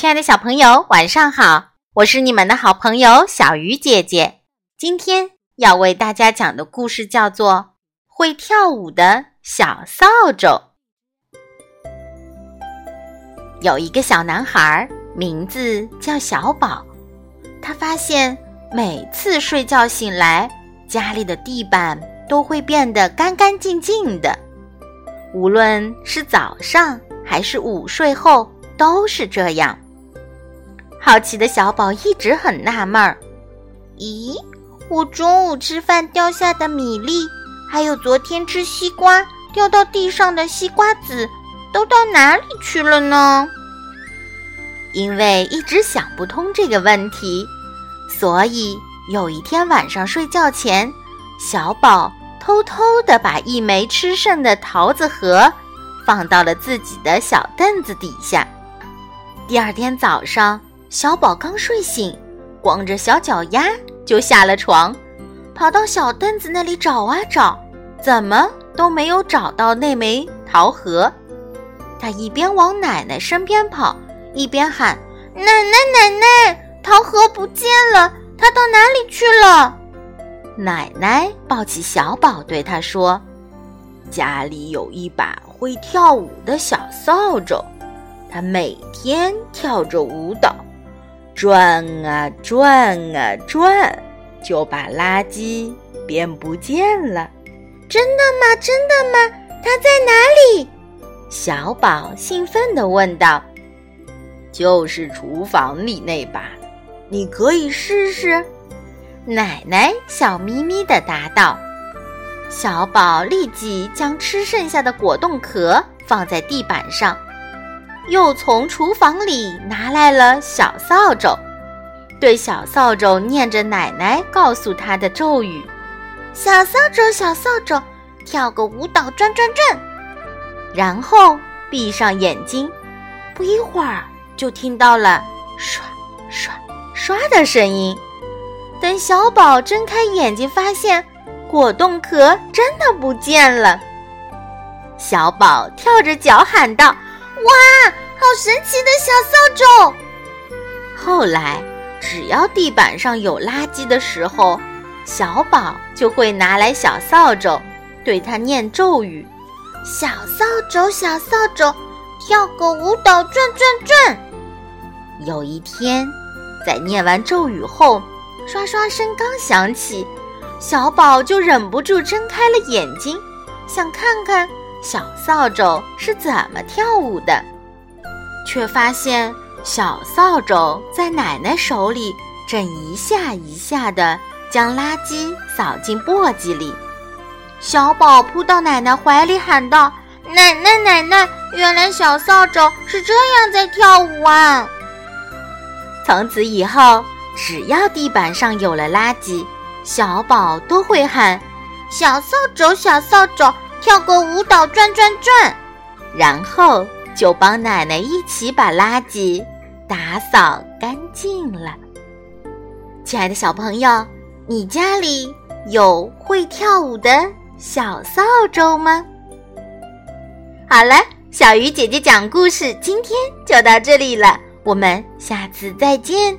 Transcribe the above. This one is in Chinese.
亲爱的小朋友，晚上好！我是你们的好朋友小鱼姐姐。今天要为大家讲的故事叫做《会跳舞的小扫帚》。有一个小男孩，名字叫小宝。他发现每次睡觉醒来，家里的地板都会变得干干净净的，无论是早上还是午睡后。都是这样。好奇的小宝一直很纳闷儿：咦，我中午吃饭掉下的米粒，还有昨天吃西瓜掉到地上的西瓜籽，都到哪里去了呢？因为一直想不通这个问题，所以有一天晚上睡觉前，小宝偷偷的把一枚吃剩的桃子核放到了自己的小凳子底下。第二天早上，小宝刚睡醒，光着小脚丫就下了床，跑到小凳子那里找啊找，怎么都没有找到那枚桃核。他一边往奶奶身边跑，一边喊：“奶奶，奶奶，桃核不见了，它到哪里去了？”奶奶抱起小宝，对他说：“家里有一把会跳舞的小扫帚。”它每天跳着舞蹈，转啊转啊转，就把垃圾变不见了。真的吗？真的吗？它在哪里？小宝兴奋地问道。就是厨房里那把，你可以试试。奶奶笑眯眯地答道。小宝立即将吃剩下的果冻壳放在地板上。又从厨房里拿来了小扫帚，对小扫帚念着奶奶告诉他的咒语：“小扫帚，小扫帚，跳个舞蹈转转转。”然后闭上眼睛，不一会儿就听到了刷刷刷的声音。等小宝睁开眼睛，发现果冻壳真的不见了。小宝跳着脚喊道。哇，好神奇的小扫帚！后来，只要地板上有垃圾的时候，小宝就会拿来小扫帚，对他念咒语：“小扫帚，小扫帚，跳个舞蹈转转转。”有一天，在念完咒语后，刷刷声刚响起，小宝就忍不住睁开了眼睛，想看看。小扫帚是怎么跳舞的？却发现小扫帚在奶奶手里正一下一下地将垃圾扫进簸箕里。小宝扑到奶奶怀里喊道：“奶奶，奶奶，原来小扫帚是这样在跳舞啊！”从此以后，只要地板上有了垃圾，小宝都会喊：“小扫帚，小扫帚。”跳个舞蹈转转转，然后就帮奶奶一起把垃圾打扫干净了。亲爱的小朋友，你家里有会跳舞的小扫帚吗？好了，小鱼姐姐讲故事今天就到这里了，我们下次再见。